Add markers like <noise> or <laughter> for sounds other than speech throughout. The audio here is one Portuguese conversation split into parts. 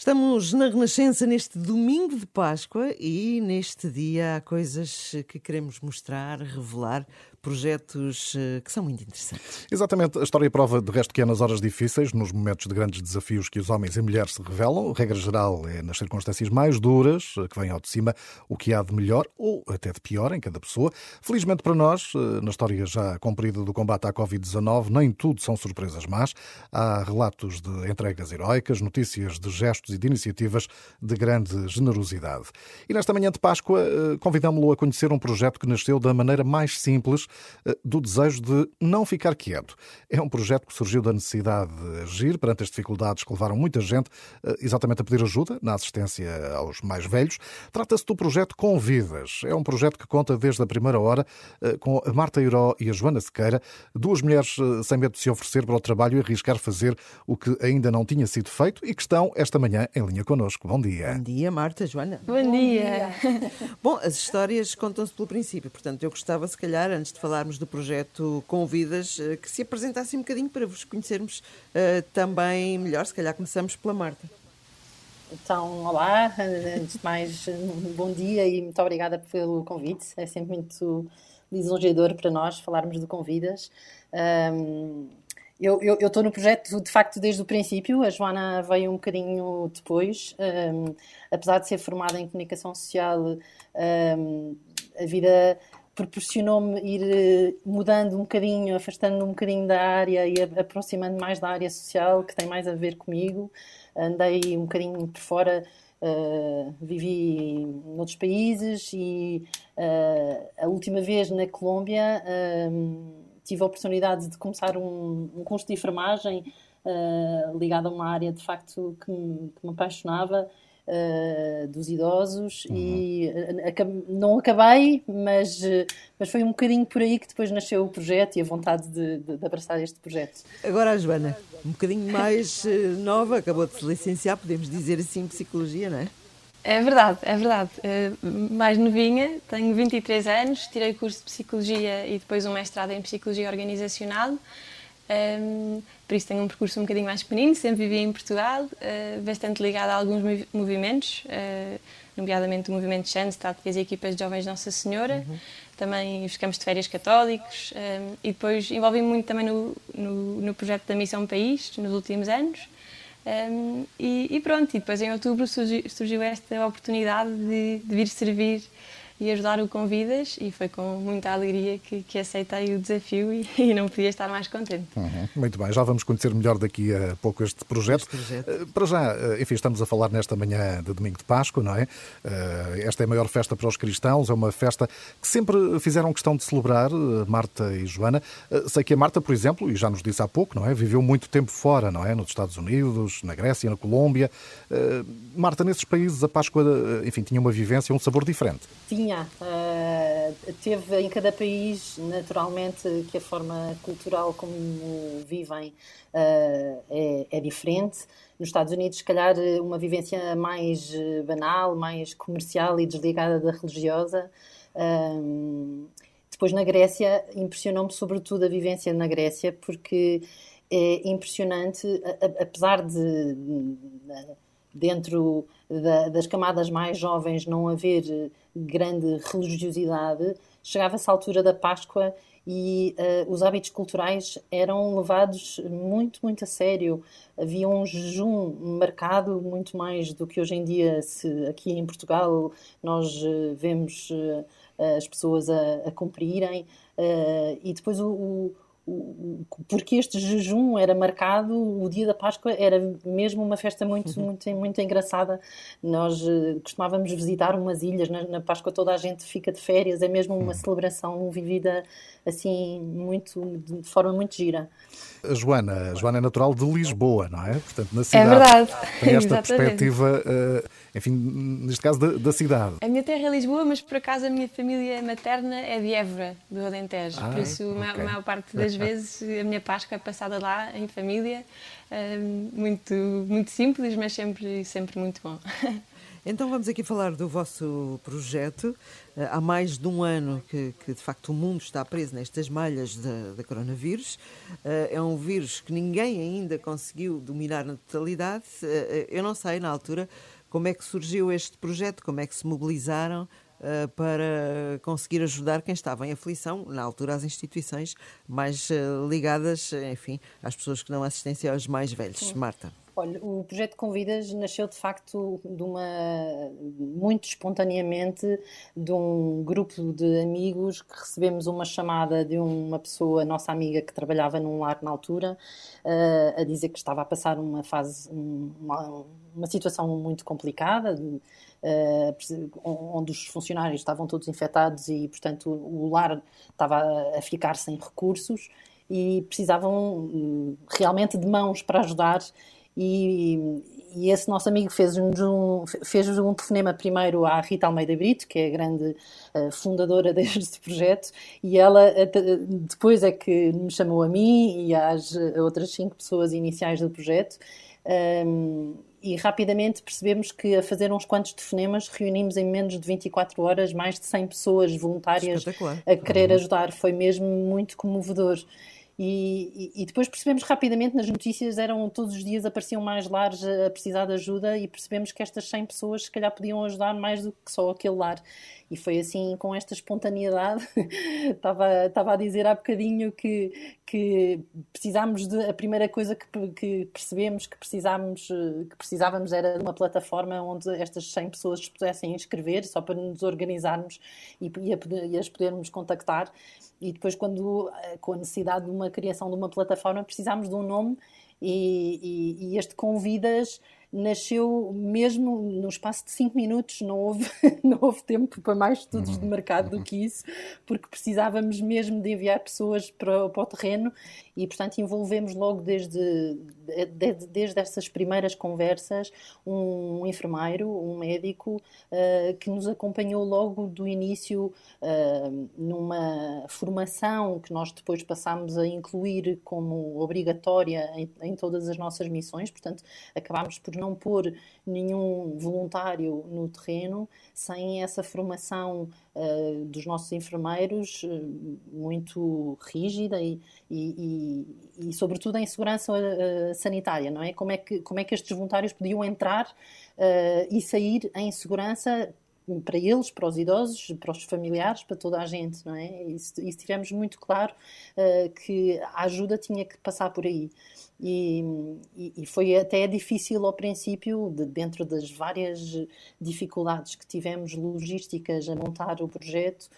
Estamos na Renascença neste domingo de Páscoa e neste dia há coisas que queremos mostrar, revelar, projetos eh, que são muito interessantes. Exatamente. A história prova, de resto, que é nas horas difíceis, nos momentos de grandes desafios que os homens e mulheres se revelam. A regra geral é nas circunstâncias mais duras, eh, que vem ao de cima o que há de melhor ou até de pior em cada pessoa. Felizmente para nós, eh, na história já cumprida do combate à Covid-19, nem tudo são surpresas más. Há relatos de entregas heroicas, notícias de gestos e de iniciativas de grande generosidade. E nesta manhã de Páscoa, convidamos-lo a conhecer um projeto que nasceu da maneira mais simples do desejo de não ficar quieto. É um projeto que surgiu da necessidade de agir perante as dificuldades que levaram muita gente eh, exatamente a pedir ajuda na assistência aos mais velhos. Trata-se do projeto Convidas. É um projeto que conta desde a primeira hora eh, com a Marta Iró e a Joana Sequeira, duas mulheres sem medo de se oferecer para o trabalho e arriscar fazer o que ainda não tinha sido feito e que estão esta manhã em linha connosco. Bom dia. Bom dia, Marta, Joana. Bom dia. Bom, <laughs> as histórias contam-se pelo princípio, portanto, eu gostava, se calhar, antes de falarmos do projeto Convidas, eh, que se apresentasse um bocadinho para vos conhecermos uh, também melhor. Se calhar começamos pela Marta. Então, olá, antes de mais, bom dia e muito obrigada pelo convite. É sempre muito lisonjeador para nós falarmos do Convidas. Um, eu estou no projeto de facto desde o princípio, a Joana veio um bocadinho depois, um, apesar de ser formada em comunicação social, um, a vida proporcionou-me ir eh, mudando um bocadinho, afastando um bocadinho da área e aproximando mais da área social, que tem mais a ver comigo. Andei um bocadinho por fora, uh, vivi noutros países e uh, a última vez na Colômbia uh, tive a oportunidade de começar um, um curso de enfermagem ligado a uma área de facto que me, que me apaixonava uh, dos idosos uhum. e uh, não acabei, mas, uh, mas foi um bocadinho por aí que depois nasceu o projeto e a vontade de, de, de abraçar este projeto. Agora a Joana, um bocadinho mais nova, acabou de se licenciar, podemos dizer assim, psicologia, não é? É verdade, é verdade. mais novinha, tenho 23 anos, tirei curso de Psicologia e depois um mestrado em Psicologia Organizacional. Um, por isso tenho um percurso um bocadinho mais pequenino, sempre vivi em Portugal, uh, bastante ligado a alguns movimentos, uh, nomeadamente o movimento Schanstatt e as equipas de Jovens Nossa Senhora, uhum. também os campos de férias católicos, um, e depois envolvi-me muito também no, no, no, projeto da Missão País, nos últimos anos. Um, e, e, pronto, e depois em outubro surgiu, surgiu esta oportunidade de, de vir servir e ajudar o Convidas e foi com muita alegria que, que aceitei o desafio e, <laughs> e, não podia estar mais contente. Uhum. Muito bem, já vamos conhecer melhor daqui a pouco este projeto. Este projeto. Uh, para já, uh, enfim, estamos a falar nesta manhã de domingo de Páscoa, não é? Uh, esta é a maior festa para os cristãos, é uma festa que sempre fizeram questão de celebrar, Marta e Joana. sei que a Marta, por exemplo, e já nos disse há pouco, não é? Viveu muito tempo fora, não é? Nos Estados Unidos, na Grécia, na Colômbia. Marta, nesses países a Páscoa, enfim, tinha uma vivência, um sabor diferente. Tinha Uh, teve em cada país, naturalmente, que a forma cultural como vivem uh, é, é, diferente. Nos Estados Unidos, se calhar, uma vivência mais banal, mais comercial e desligada da religiosa. Uh, depois, na Grécia, impressionou-me sobretudo a vivência na Grécia, porque é impressionante, apesar de, dentro da, das camadas mais jovens não haver grande religiosidade, chegava-se à altura da Páscoa e uh, os hábitos culturais eram levados muito, muito a sério. Havia um jejum marcado muito mais do que hoje em dia, se aqui em Portugal nós uh, vemos uh, as pessoas a, a cumprirem. e depois o porque este jejum era marcado, o dia da Páscoa era mesmo uma festa muito, uhum. muito, muito engraçada. Nós uh, costumávamos visitar umas ilhas, na, na, Páscoa toda a gente fica de férias, é mesmo uma uhum. celebração vivida assim, muito, de forma muito gira. A Joana, a Joana é natural de Lisboa, não é? Portanto, na é cidade. É verdade. Tem esta perspectiva, uh, enfim, neste caso, da, da, cidade. A minha terra é Lisboa, mas por acaso a minha família materna é de Évora, do Alentejo. Ah, por isso, okay. a maior parte das vezes, a minha Páscoa é passada lá, em família. Muito, muito simples, mas sempre, sempre muito bom. <laughs> Então vamos aqui falar do vosso projeto. Eh, há mais de um ano que, que de facto o mundo está preso nestas malhas da, da coronavírus. Eh, é um vírus que ninguém ainda conseguiu dominar na totalidade. Eh, eu não sei na altura como é que surgiu este projeto, como é que se mobilizaram para conseguir ajudar quem estava em aflição, na altura as instituições mais ligadas, enfim, às pessoas que dão assistência aos mais velhos. Marta. Olha, o projeto Convidas nasceu de facto de uma muito espontaneamente de um grupo de amigos que recebemos uma chamada de uma pessoa, nossa amiga que trabalhava num lar na altura, uh, a dizer que estava a passar uma fase, uma, uma situação muito complicada, onde os funcionários estavam todos infectados e, portanto, o, lar estava a ficar sem recursos e precisavam uh, realmente de mãos para ajudar e, e esse nosso amigo fez um, fez um telefonema primeiro à Rita Almeida Brito, que é a grande uh, fundadora <laughs> deste projeto, e ela depois é que me chamou a mim e às outras cinco pessoas iniciais do projeto. Um, e rapidamente percebemos que a fazer uns quantos telefonemas reunimos em menos de 24 horas mais de 100 pessoas voluntárias a querer uhum. ajudar. Foi mesmo muito comovedor. E, e, depois percebemos rapidamente nas notícias, eram todos os dias apareciam mais lares a precisar de ajuda e percebemos que estas 100 pessoas se calhar podiam ajudar mais do que só aquele lar. E foi assim, com esta espontaneidade, <laughs> estava, estava a dizer há bocadinho que, que precisámos de. A primeira coisa que, que percebemos que, precisámos, que precisávamos era de uma plataforma onde estas 100 pessoas se pudessem inscrever, só para nos organizarmos e, e, a, e as podermos contactar e depois quando eh, com a necessidade de uma criação de uma plataforma precisámos de um nome e, e, e este Convidas nasceu mesmo no espaço de 5 minutos, não houve, <laughs> não houve tempo para mais estudos de uhum. mercado do uhum. que isso, porque precisávamos mesmo de enviar pessoas para, para o terreno e, portanto, envolvemos logo desde, desde, desde essas primeiras conversas um enfermeiro, um médico uh, que nos acompanhou logo do início uh, numa formação que nós depois passámos a incluir como obrigatória em, em todas as nossas missões, portanto, acabámos por não pôr nenhum voluntário no terreno sem essa formação uh, dos nossos enfermeiros uh, muito rígida e, e, e, e, sobretudo, em segurança uh, sanitária, não é? Como é que, como é que estes voluntários podiam entrar e sair em segurança para eles, para os idosos, para os familiares, para toda a gente, não é? E, e tivemos muito claro uh, que a ajuda tinha que passar por aí. E, e, foi até difícil ao princípio, de, dentro das várias dificuldades que tivemos logísticas a montar o projeto,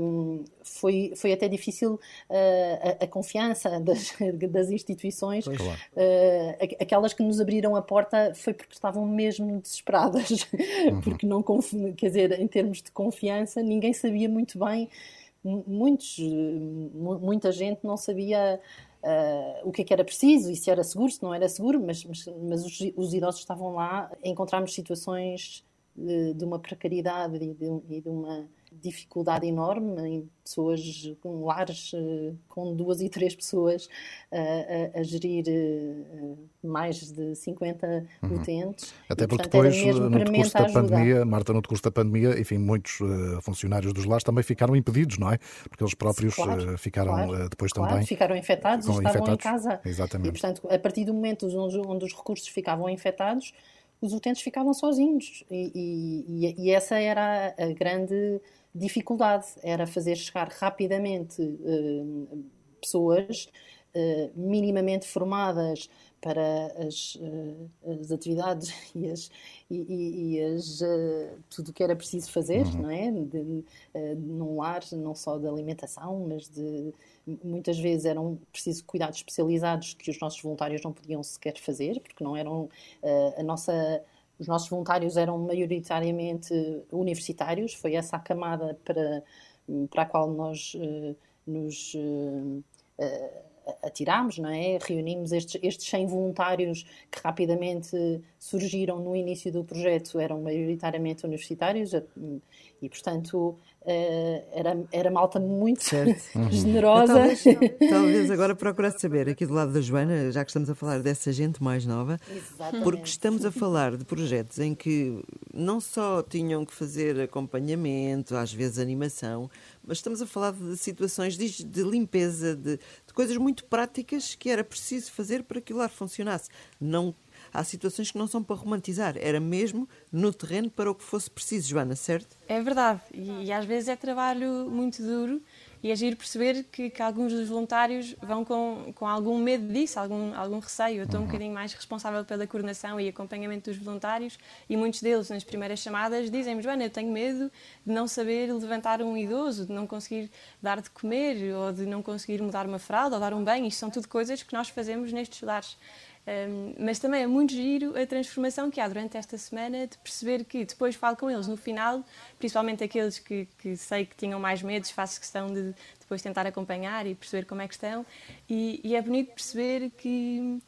um, foi, foi até difícil uh, a, a, confiança das, <laughs> das instituições. Claro. Uh, aquelas que nos abriram a porta foi porque estavam mesmo desesperadas, uhum. <laughs> porque não quer dizer, em termos de confiança, ninguém sabia muito bem muitos, muita gente não sabia uh, o que, é que era preciso e se era seguro, se não era seguro, mas, mas, mas os, os, idosos estavam lá. Encontramos situações de, de uma precariedade e de, e de uma dificuldade enorme em pessoas com lares eh, com duas e três pessoas a, a, a gerir eh, mais de 50 uhum. utentes. Até porque portanto, depois, no decurso da pandemia, Marta, no decurso da pandemia, enfim, muitos uh, funcionários dos lares também ficaram impedidos, não é? Porque eles próprios claro, uh, ficaram claro, uh, depois claro, também... ficaram infectados e estavam infectados. em casa. Exatamente. E, portanto, a partir do momento onde, onde os recursos ficavam infectados, os utentes ficavam sozinhos. E, e, e essa era a grande dificuldade, era fazer chegar rapidamente uh, pessoas uh, minimamente formadas para as, uh, as atividades <laughs> e, as, e, e as, tudo o que era preciso fazer, uhum. não é? De, uh, num lar, não só de alimentação, mas de muitas vezes eram precisos cuidados especializados que os nossos voluntários não podiam sequer fazer, porque não eram a nossa os nossos voluntários eram maioritariamente universitários, foi essa a camada para, para a qual nós uh, nos uh, uh, atirámos, não é? Reunimos estes, estes 100 voluntários que rapidamente surgiram no início do projeto, eram maioritariamente universitários e, portanto, era, era malta muito <laughs> generosa. Talvez, talvez, agora <laughs> procurasse saber, aqui do lado da Joana, já que estamos a falar dessa gente mais nova, Exatamente. porque estamos a falar de projetos em que não só tinham que fazer acompanhamento, às vezes animação, mas estamos a falar de situações de, de limpeza, de, de coisas muito práticas que era preciso fazer para que o lar funcionasse. Não há situações que não são para romantizar, era mesmo no terreno para o que fosse preciso, Joana, certo? É verdade, e, e às vezes é trabalho muito duro e é giro perceber que, que, alguns dos voluntários vão com, com algum medo disso, algum, algum receio. Eu estou um uhum. bocadinho mais responsável pela coordenação e acompanhamento dos voluntários e muitos deles, nas primeiras chamadas, dizem-me: Joana, eu tenho medo de não saber levantar um idoso, de não conseguir dar de comer ou de não conseguir mudar uma fralda ou dar um banho. Isto são tudo coisas que nós fazemos nestes lares. Um, mas também é muito giro a transformação que há durante esta semana de perceber que depois falo com eles no final, principalmente aqueles que, que sei que tinham mais medos, faço questão de depois tentar acompanhar e perceber como é que estão. E, e é bonito perceber que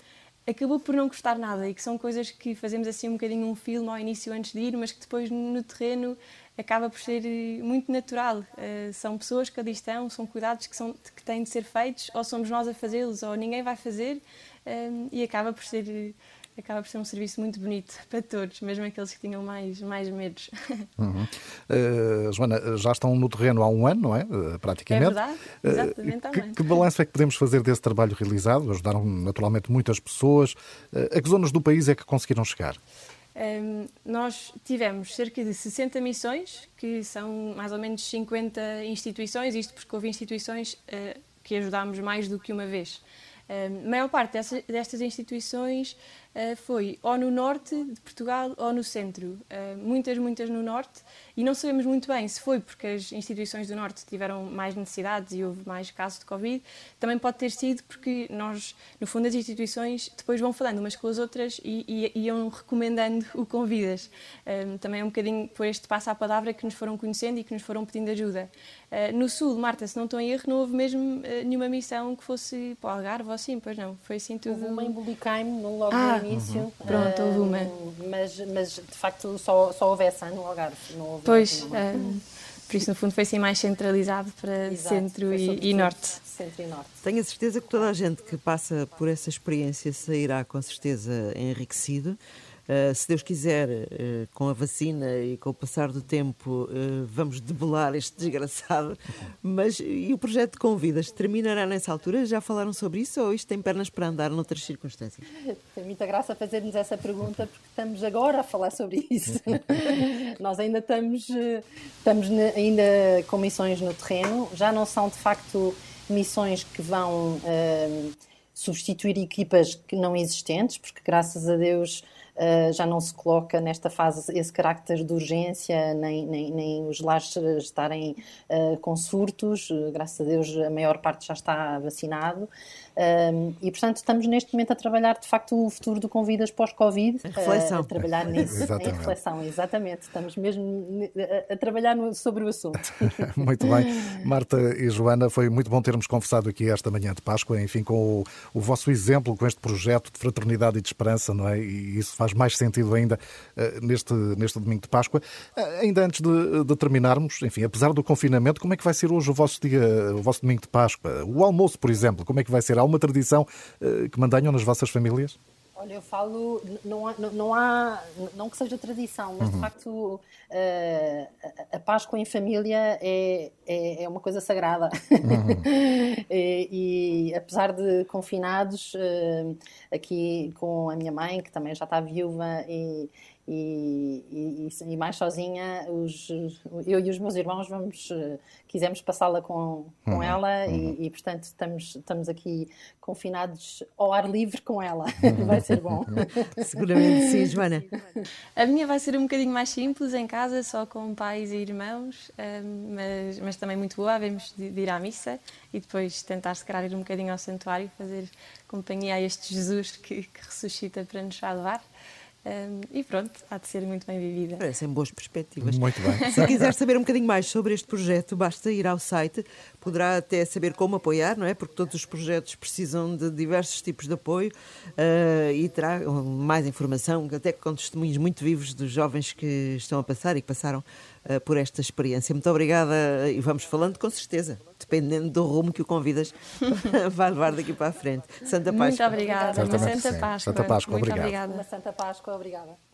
acabou por não gostar nada e que são coisas que fazemos assim um bocadinho um filme ao início antes de ir, mas que depois no terreno acaba por ser eh, muito natural. Uh, são pessoas que ali estão, são cuidados que, são, que têm de ser feitos, ou somos nós a fazê-los, ou ninguém vai fazer, um, e acaba por ser acaba por ser um serviço muito bonito para todos, mesmo aqueles que tinham mais, mais medos. <laughs> Uhum. Uh, Joana, já estão no terreno há um ano, não é? Uh, praticamente. É verdade, exatamente uh, que, que balanço é que podemos fazer desse trabalho realizado? Ajudaram naturalmente muitas pessoas. a que zonas do país é que conseguiram chegar? Um, nós tivemos cerca de 60 missões, que são mais ou menos 50 instituições, isto porque houve instituições que ajudámos mais do que uma vez. A maior parte dessas, destas instituições foi ou no norte de Portugal ou no centro. Uh, muitas, muitas no norte. E não sabemos muito bem se foi porque as instituições do norte tiveram mais necessidades e houve mais casos de Covid. Também pode ter sido porque nós, no fundo, as instituições depois vão falando umas com as outras e, e iam recomendando o convidas. também é um bocadinho por este passo à palavra que nos foram conhecendo e que nos foram pedindo ajuda. No sul, Marta, se não estou em erro, não houve mesmo nenhuma missão que fosse para o Algarve ou assim, pois não, foi assim tudo... Houve uma em Bulicame, logo ah, início. Uhum. Pronto, houve uma. Mas, mas, de facto, só, só houve essa no Algarve, não houve Pois, por isso, no fundo, foi assim mais centralizado para Exato, centro e, e, norte. Centro e norte. Tenho a certeza que toda a gente que passa por essa experiência sairá com certeza enriquecido. Uh, se Deus quiser, uh, com a vacina e com o passar do tempo, uh, vamos debelar este desgraçado. Mas e o projeto de convidas terminará nessa altura? Já falaram sobre isso ou isto tem pernas para andar noutras circunstâncias? <laughs> Tem muita graça fazermos essa pergunta porque estamos agora a falar sobre isso. <laughs> Nós ainda estamos, estamos ainda com missões no terreno, já não são de facto missões que vão substituir equipas que não existentes, porque graças a Deus uh, já não se coloca nesta fase esse carácter de urgência, nem, nem, nem os lares estarem uh, com surtos, graças a Deus a maior parte já está vacinado. Um, e, portanto, estamos neste momento a trabalhar, de facto, o futuro do Convidas pós-Covid. reflexão. A, a trabalhar <laughs> nisso, em reflexão, exatamente. Estamos mesmo a, a trabalhar no, sobre o assunto. <laughs> muito bem. Marta e Joana, foi muito bom termos conversado aqui esta manhã de Páscoa, enfim, com o, o vosso exemplo, com este projeto de fraternidade e de esperança, não é? E isso faz mais sentido ainda uh, neste, neste domingo de Páscoa. Uh, ainda antes de, de, terminarmos, enfim, apesar do confinamento, como é que vai ser hoje o vosso dia, o vosso domingo de Páscoa? O almoço, por exemplo, como é que vai ser? Há uma tradição uh, que mantenham nas vossas famílias? Olha, eu falo, não há, não, há, não que seja tradição, mas uhum. de facto uh, a Páscoa em família é, é, é uma coisa sagrada. Uhum. <laughs> e, e, apesar de confinados, uh, aqui com a minha mãe, que também já está viúva e, e, e, e, mais sozinha, os, eu e os meus irmãos vamos, eh, quisemos passá-la com, com uhum, ela uhum. E, e, portanto, estamos, estamos aqui confinados ao ar livre com ela. <laughs> vai ser bom. <laughs> Seguramente sim, Joana. A minha vai ser um bocadinho mais simples, em casa, só com pais e irmãos, eh, mas, mas também muito boa. Vamos de, de ir à missa e depois tentar, se calhar, ir um bocadinho ao santuário, fazer companhia a este Jesus que, que ressuscita para nos salvar. Um, e pronto, há de ser muito bem vivida. Parecem boas perspectivas. Muito bem. Se quiser saber um bocadinho mais sobre este projeto, basta ir ao site, poderá até saber como apoiar, não é? Porque todos os projetos precisam de diversos tipos de apoio uh, e terá mais informação, até com testemunhos muito vivos dos jovens que estão a passar e que passaram uh, por esta experiência. Muito obrigada e vamos falando com certeza, dependendo do rumo que o convidas, <laughs> vai levar daqui para a frente. Santa Páscoa. Muito obrigada. Uma Santa Páscoa. Santa Páscoa, obrigada. Uma Santa Páscoa, obrigada.